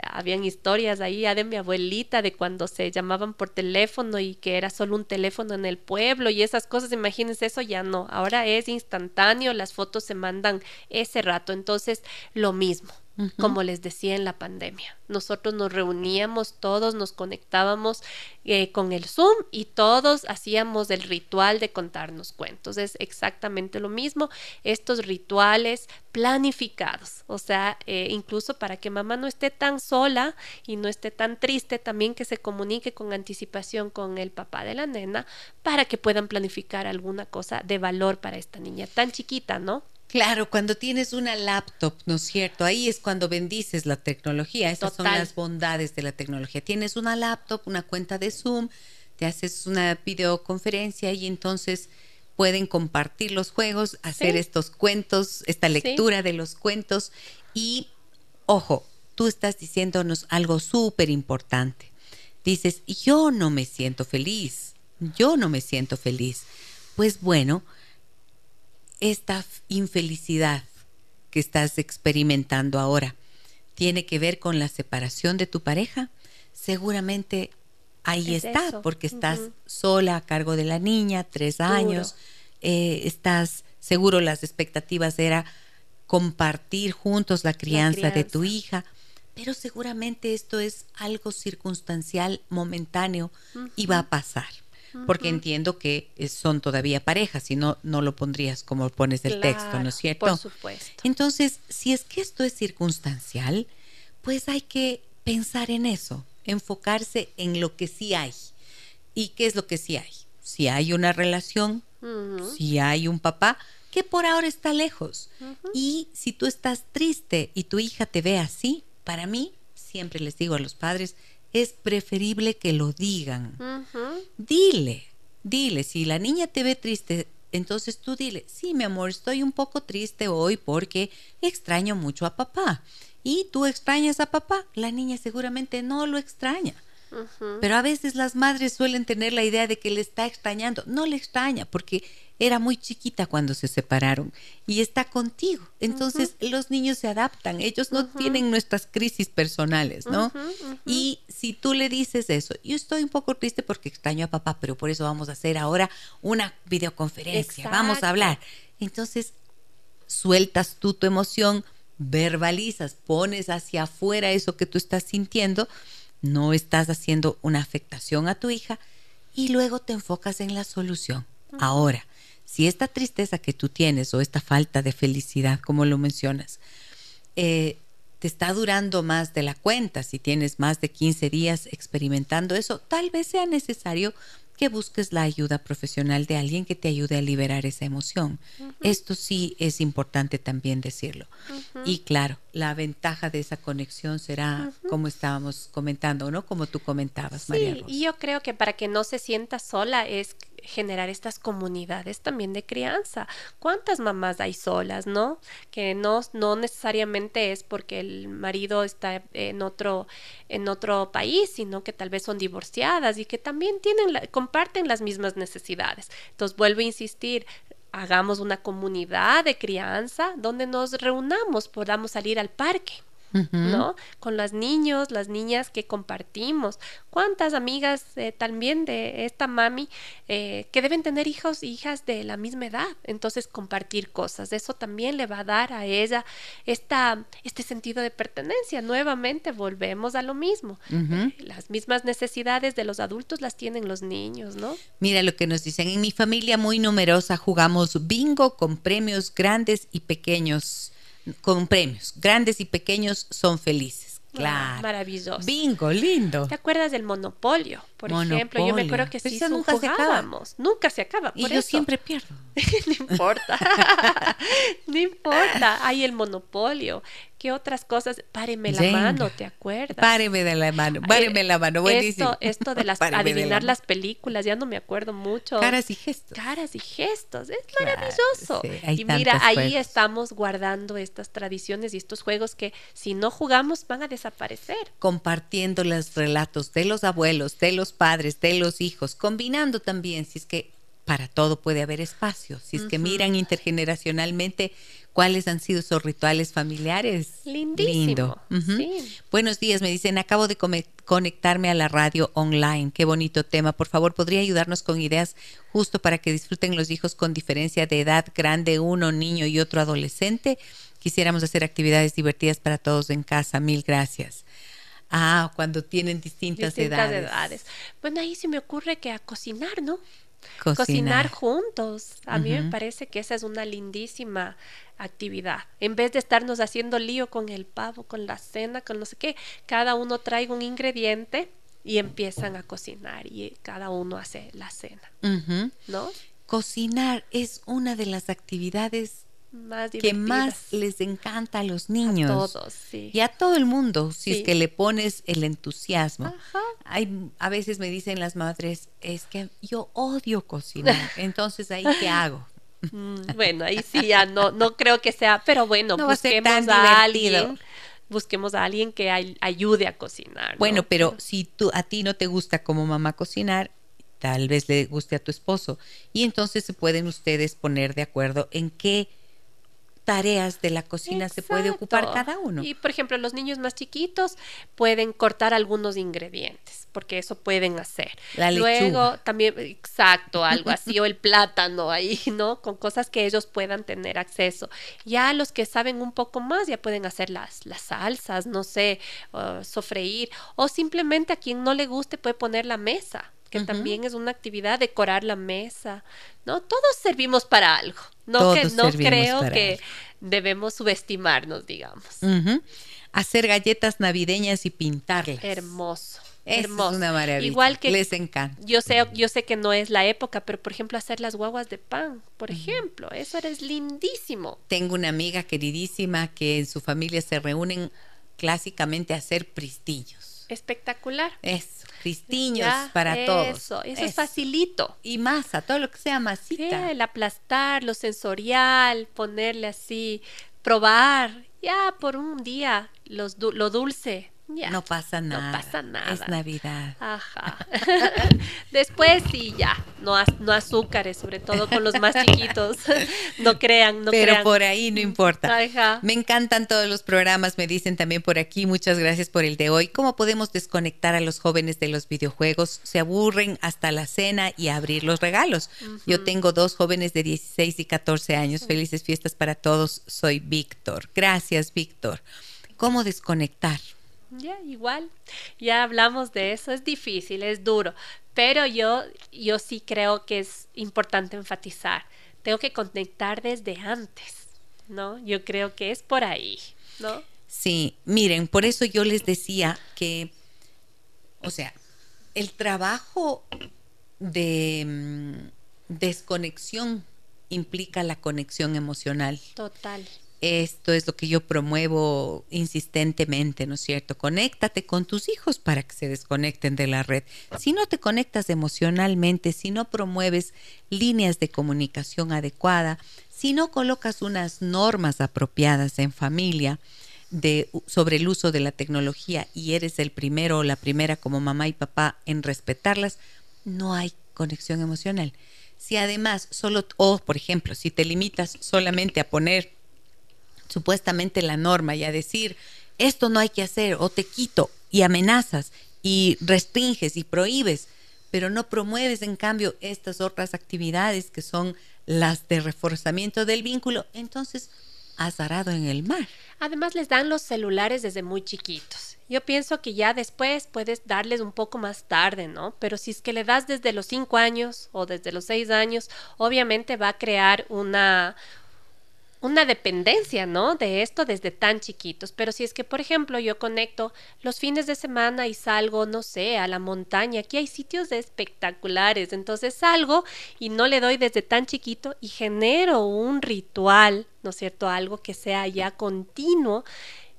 Habían historias ahí ya de mi abuelita de cuando se llamaban por teléfono y que era solo un teléfono en el pueblo y esas cosas, imagínense eso ya no. Ahora es instantáneo, las fotos se mandan ese rato, entonces lo mismo como les decía en la pandemia. Nosotros nos reuníamos, todos nos conectábamos eh, con el Zoom y todos hacíamos el ritual de contarnos cuentos. Es exactamente lo mismo, estos rituales planificados, o sea, eh, incluso para que mamá no esté tan sola y no esté tan triste, también que se comunique con anticipación con el papá de la nena para que puedan planificar alguna cosa de valor para esta niña tan chiquita, ¿no? Claro, cuando tienes una laptop, ¿no es cierto? Ahí es cuando bendices la tecnología. Esas son las bondades de la tecnología. Tienes una laptop, una cuenta de Zoom, te haces una videoconferencia y entonces pueden compartir los juegos, hacer estos cuentos, esta lectura de los cuentos. Y, ojo, tú estás diciéndonos algo súper importante. Dices, yo no me siento feliz, yo no me siento feliz. Pues bueno, esta infelicidad que estás experimentando ahora tiene que ver con la separación de tu pareja, seguramente ahí está, porque estás sola a cargo de la niña, tres años, eh, estás seguro las expectativas era compartir juntos la crianza, de tu hija, pero seguramente esto es algo circunstancial, momentáneo y va a pasar porque entiendo que son todavía parejas, si no, no lo pondrías como pones el texto, ¿no es cierto? Por supuesto. Entonces, si es que esto es circunstancial, pues hay que pensar en eso, enfocarse en lo que sí hay. ¿Y qué es lo que sí hay? Si hay una relación, si hay un papá, que por ahora está lejos. Y si tú estás triste y tu hija te ve así, para mí, siempre les digo a los padres, es preferible que lo digan. Dile, dile, si la niña te ve triste, entonces tú dile, sí, mi amor, estoy un poco triste hoy porque extraño mucho a papá. Y tú extrañas a papá, la niña seguramente no lo extraña. Pero a veces las madres suelen tener la idea de que le está extrañando. No le extraña porque era muy chiquita cuando se separaron y está contigo. Entonces los niños se adaptan, ellos no tienen nuestras crisis personales, ¿no? Y si tú le dices eso, yo estoy un poco triste porque extraño a papá, pero por eso vamos a hacer ahora una videoconferencia, vamos a hablar. Entonces sueltas tú tu emoción, verbalizas, pones hacia afuera eso que tú estás sintiendo, no estás haciendo una afectación a tu hija y luego te enfocas en la solución. Ahora, si esta tristeza que tú tienes o esta falta de felicidad, como lo mencionas, eh, te está durando más de la cuenta, si tienes más de 15 días experimentando eso, tal vez sea necesario que busques la ayuda profesional de alguien que te ayude a liberar esa emoción. Esto sí es importante también decirlo. Y claro, la ventaja de esa conexión será como estábamos comentando, ¿no? Como tú comentabas, María Rosa. Y yo creo que para que no se sienta sola es generar estas comunidades también de crianza. ¿Cuántas mamás hay solas, no? Que no, no necesariamente es porque el marido está en otro, en otro país, sino que tal vez son divorciadas y que también tienen comparten las mismas necesidades. Entonces, vuelvo a insistir, hagamos una comunidad de crianza donde nos reunamos, podamos salir al parque ¿no? Con los niños, las niñas que compartimos. ¿Cuántas amigas eh, también de esta mami eh, que deben tener hijos e hijas de la misma edad? Entonces compartir cosas, eso también le va a dar a ella esta, este sentido de pertenencia. Nuevamente volvemos a lo mismo. Eh, las mismas necesidades de los adultos las tienen los niños, ¿no? Mira lo que nos dicen, en mi familia muy numerosa jugamos bingo con premios grandes y pequeños con premios. Grandes y pequeños son felices. Ah, claro. maravilloso. Bingo, lindo. ¿Te acuerdas del monopolio? Por ejemplo, yo me acuerdo que sí nunca se acaba. Nunca se acaba. y yo siempre pierdo. no importa. no importa. Hay el monopolio. ¿Qué otras cosas? Páreme la mano, ¿te acuerdas? Páreme de la mano, páreme la mano, buenísimo. Esto, esto de las adivinar las películas, ya no me acuerdo mucho. Caras y gestos. Caras y gestos, es maravilloso. y mira, ahí estamos guardando estas tradiciones y estos juegos que si no jugamos van a desaparecer. Compartiendo los relatos de los abuelos, de los padres, de los hijos, combinando también, si es que para todo puede haber espacio. Si es que miran intergeneracionalmente cuáles han sido esos rituales familiares. Lindísimo. Lindo. Buenos días, me dicen, acabo de conectarme a la radio online. Qué bonito tema. Por favor, ¿podría ayudarnos con ideas justo para que disfruten los hijos con diferencia de edad grande, uno niño y otro adolescente? Quisiéramos hacer actividades divertidas para todos en casa. Mil gracias. Ah, cuando tienen distintas, distintas edades. Bueno, ahí se me ocurre que a cocinar, ¿no? Cocinar. juntos. A mí me parece que esa es una lindísima actividad. En vez de estarnos haciendo lío con el pavo, con la cena, con no sé qué, cada uno trae un ingrediente y empiezan a cocinar y cada uno hace la cena. ¿No? Cocinar es una de las actividades que más les encanta a los niños. A todos, sí. Y a todo el mundo, si es que le pones el entusiasmo. Hay, a veces me dicen las madres, es que yo odio cocinar, entonces ahí qué hago. Mm, bueno, ahí sí ya no, no creo que sea, pero bueno, busquemos a, alguien busquemos a alguien que ayude a cocinar. Bueno, pero si tú a ti no te gusta como mamá cocinar, tal vez le guste a tu esposo y entonces se pueden ustedes poner de acuerdo en qué tareas de la cocina se puede ocupar cada uno. Y por ejemplo, los niños más chiquitos pueden cortar algunos ingredientes, porque eso pueden hacer. La Luego también, exacto, algo así, o el plátano ahí, ¿no? Con cosas que ellos puedan tener acceso. Ya los que saben un poco más ya pueden hacer las, las salsas, no sé, sofreír, o simplemente a quien no le guste puede poner la mesa que también es una actividad, decorar la mesa, ¿no? Todos servimos para algo, no, que, no creo que debemos subestimarnos, digamos. Hacer galletas navideñas y pintarlas. Hermoso. Es una maravilla. Igual que les encanta. Yo sé, yo sé que no es la época, pero por ejemplo hacer las guaguas de pan, por ejemplo, eso es lindísimo. Tengo una amiga queridísima que en su familia se reúnen clásicamente a hacer pristillos. Espectacular. Eso, pristiños para todos. Eso, eso es facilito. Y masa, todo lo que sea masita. el aplastar, lo sensorial, ponerle así, probar, ya por un día los, lo dulce, no pasa nada. No pasa nada. Es Navidad. Ajá. Después sí, ya. No, no azúcares, sobre todo con los más chiquitos. no crean, no Pero por ahí no importa. Ajá. Me encantan todos los programas, me dicen también por aquí. Muchas gracias por el de hoy. ¿Cómo podemos desconectar a los jóvenes de los videojuegos? Se aburren hasta la cena y abrir los regalos. Yo tengo dos jóvenes de 16 y 14 años. Felices fiestas para todos. Soy Víctor. Gracias, Víctor. ¿Cómo desconectar? Ya, igual, ya hablamos de eso, es difícil, es duro, pero yo, yo sí creo que es importante enfatizar, tengo que conectar desde antes, ¿no? Yo creo que es por ahí, ¿no? Sí, miren, por eso yo les decía que, o sea, el trabajo de mm, desconexión implica la conexión emocional. Total. Esto es lo que yo promuevo insistentemente, ¿no es cierto? Conéctate con tus hijos para que se desconecten de la red. Si no te conectas emocionalmente, si no promueves líneas de comunicación adecuada, si no colocas unas normas apropiadas en familia sobre el uso de la tecnología y eres el primero o la primera como mamá y papá en respetarlas, no hay conexión emocional. Si además solo, o por ejemplo, si te limitas solamente a poner supuestamente la norma y a decir, esto no hay que hacer o te quito y amenazas y restringes y prohíbes, pero no promueves en cambio estas otras actividades que son las de reforzamiento del vínculo, entonces has arado en el mar. Además les dan los celulares desde muy chiquitos. Yo pienso que ya después puedes darles un poco más tarde, ¿no? Pero si es que le das desde los cinco años o desde los seis años, obviamente va a crear una, una dependencia, ¿no? De esto desde tan chiquitos. Pero si es que, por ejemplo, yo conecto los fines de semana y salgo, no sé, a la montaña, aquí hay sitios espectaculares, entonces salgo y no le doy desde tan chiquito y genero un ritual, ¿no es cierto? Algo que sea ya continuo.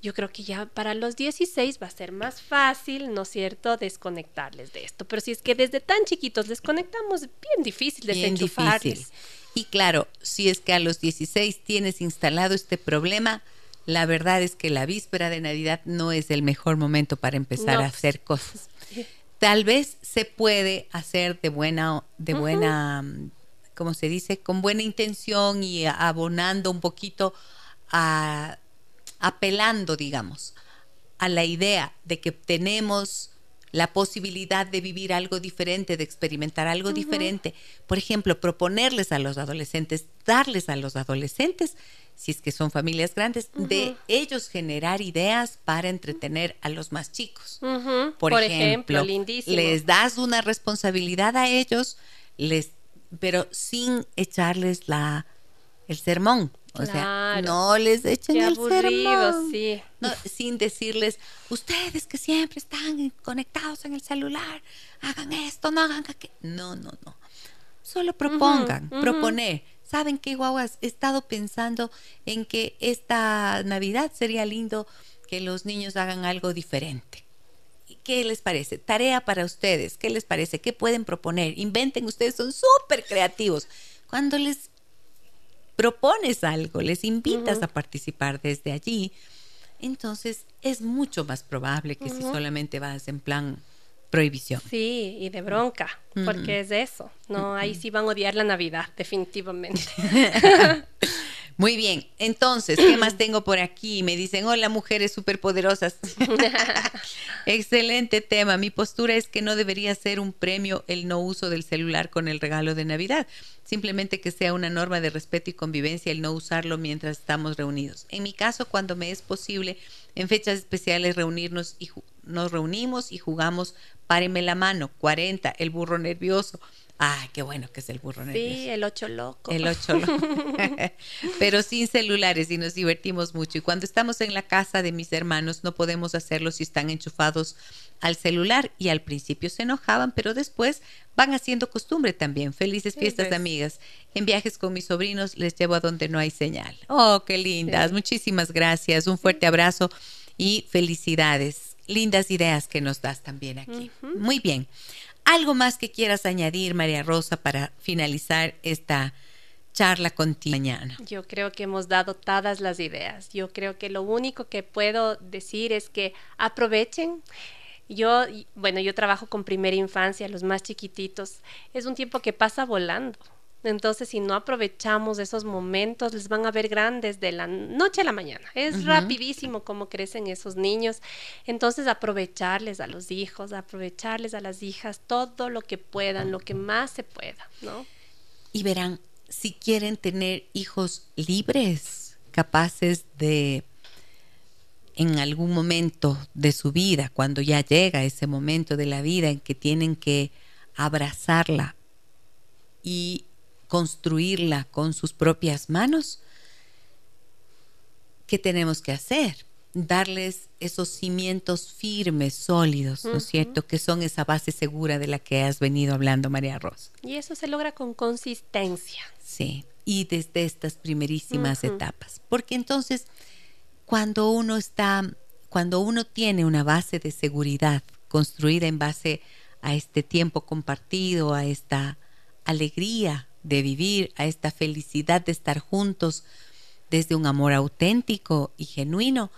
Yo creo que ya para los 16 va a ser más fácil, ¿no es cierto?, desconectarles de esto. Pero si es que desde tan chiquitos les conectamos, bien difícil desenchufarles. Y claro, si es que a los 16 tienes instalado este problema, la verdad es que la víspera de Navidad no es el mejor momento para empezar a hacer cosas. Tal vez se puede hacer de buena, de buena, como se dice, con buena intención y abonando un poquito a, apelando, digamos, a la idea de que tenemos la posibilidad de vivir algo diferente, de experimentar algo diferente. Por ejemplo, proponerles a los adolescentes, darles a los adolescentes, si es que son familias grandes, de ellos generar ideas para entretener a los más chicos. Por, ejemplo, les das una responsabilidad a ellos, les, pero sin echarles la el sermón. O sea, no les echen el sermón. Sí. sin decirles, ustedes que siempre están conectados en el celular, hagan esto, no hagan aquello. No, no, no. Solo propongan, proponer. ¿Saben qué, guaguas? He estado pensando en que esta Navidad sería lindo que los niños hagan algo diferente. ¿Qué les parece? Tarea para ustedes. ¿Qué les parece? ¿Qué pueden proponer? Inventen, ustedes son súper creativos. Cuando les propones algo, les invitas a participar desde allí, entonces es mucho más probable que si solamente vas en plan prohibición. Sí, y de bronca, porque es eso. No, ahí sí van a odiar la Navidad, definitivamente. Muy bien, entonces, ¿qué más tengo por aquí? Me dicen, hola, mujeres superpoderosas. Excelente tema. Mi postura es que no debería ser un premio el no uso del celular con el regalo de Navidad. Simplemente que sea una norma de respeto y convivencia el no usarlo mientras estamos reunidos. En mi caso, cuando me es posible, en fechas especiales reunirnos y nos reunimos y jugamos Páreme la mano, 40, el burro nervioso. Ah, qué bueno que es el burro nervioso. Sí, el ocho loco. El ocho loco. Pero sin celulares y nos divertimos mucho. Y cuando estamos en la casa de mis hermanos no podemos hacerlo si están enchufados al celular. Y al principio se enojaban, pero después van haciendo costumbre también. Felices fiestas pues. amigas. En viajes con mis sobrinos les llevo a donde no hay señal. Oh, qué lindas. Muchísimas gracias. Un fuerte abrazo y felicidades. Lindas ideas que nos das también aquí. Muy bien. ¿Algo más que quieras añadir, María Rosa, para finalizar esta charla contigo mañana? Yo creo que hemos dado todas las ideas. Yo creo que lo único que puedo decir es que aprovechen. Yo, bueno, yo trabajo con primera infancia, los más chiquititos. Es un tiempo que pasa volando. Entonces, si no aprovechamos esos momentos, les van a ver grandes de la noche a la mañana. Es rapidísimo cómo crecen esos niños. Entonces, aprovecharles a los hijos, aprovecharles a las hijas todo lo que puedan, lo que más se pueda, ¿no? Y verán, si quieren tener hijos libres, capaces de en algún momento de su vida, cuando ya llega ese momento de la vida en que tienen que abrazarla y construirla con sus propias manos, ¿qué tenemos que hacer? Darles esos cimientos firmes, sólidos, ¿no es cierto? Que son esa base segura de la que has venido hablando, María Rosa. Y eso se logra con consistencia. Sí, y desde estas primerísimas etapas. Porque entonces, cuando uno está, cuando uno tiene una base de seguridad construida en base a este tiempo compartido, a esta alegría de vivir, a esta felicidad de estar juntos desde un amor auténtico y genuino,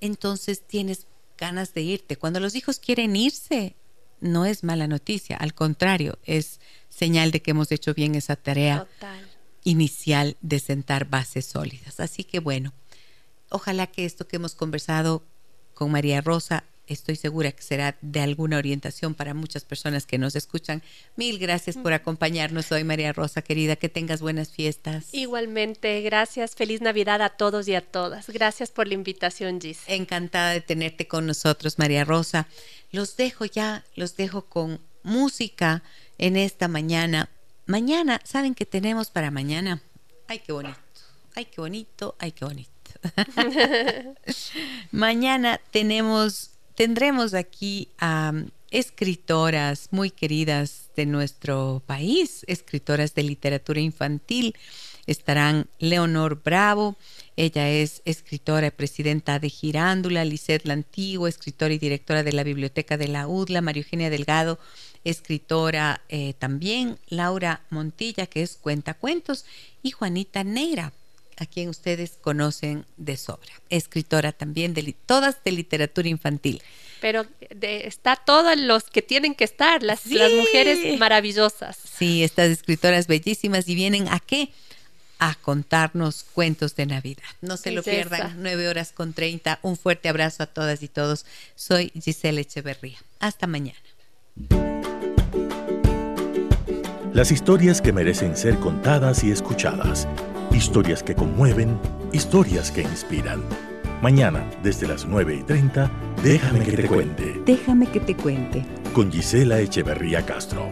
entonces tienes ganas de irte. Cuando los hijos quieren irse, no es mala noticia, al contrario, es señal de que hemos hecho bien esa tarea inicial de sentar bases sólidas. Así que bueno, ojalá que esto que hemos conversado con María Rosa estoy segura que será de alguna orientación para muchas personas que nos escuchan. Mil gracias por acompañarnos hoy, María Rosa, querida. Que tengas buenas fiestas. Igualmente, gracias. Feliz Navidad a todos y a todas. Gracias por la invitación, Gis. Encantada de tenerte con nosotros, María Rosa. Los dejo ya, los dejo con música en esta mañana. Mañana, ¿saben qué tenemos para mañana? Ay, qué bonito. Ay, qué bonito. Ay, qué bonito. mañana tenemos tendremos aquí a escritoras muy queridas de nuestro país, escritoras de literatura infantil. Estarán Leonor Bravo, ella es escritora y presidenta de Girándula, Lisette Lantigo, escritora y directora de la Biblioteca de la UDLA, María Eugenia Delgado, escritora eh, también, Laura Montilla, que es cuentacuentos, y Juanita Neira, a quien ustedes conocen de sobra, escritora también, de todas de literatura infantil. Pero está todos los que tienen que estar, las, las mujeres maravillosas. Sí, estas escritoras bellísimas y vienen a qué? a contarnos cuentos de Navidad. No se lo pierdan, nueve horas con treinta. Un fuerte abrazo a todas y todos. Soy Giselle Echeverría. Hasta mañana. Las historias que merecen ser contadas y escuchadas. Historias que conmueven, historias que inspiran. Mañana, desde las 9 y 30, déjame que te cuente. Déjame que te cuente. Con Gisela Echeverría Castro.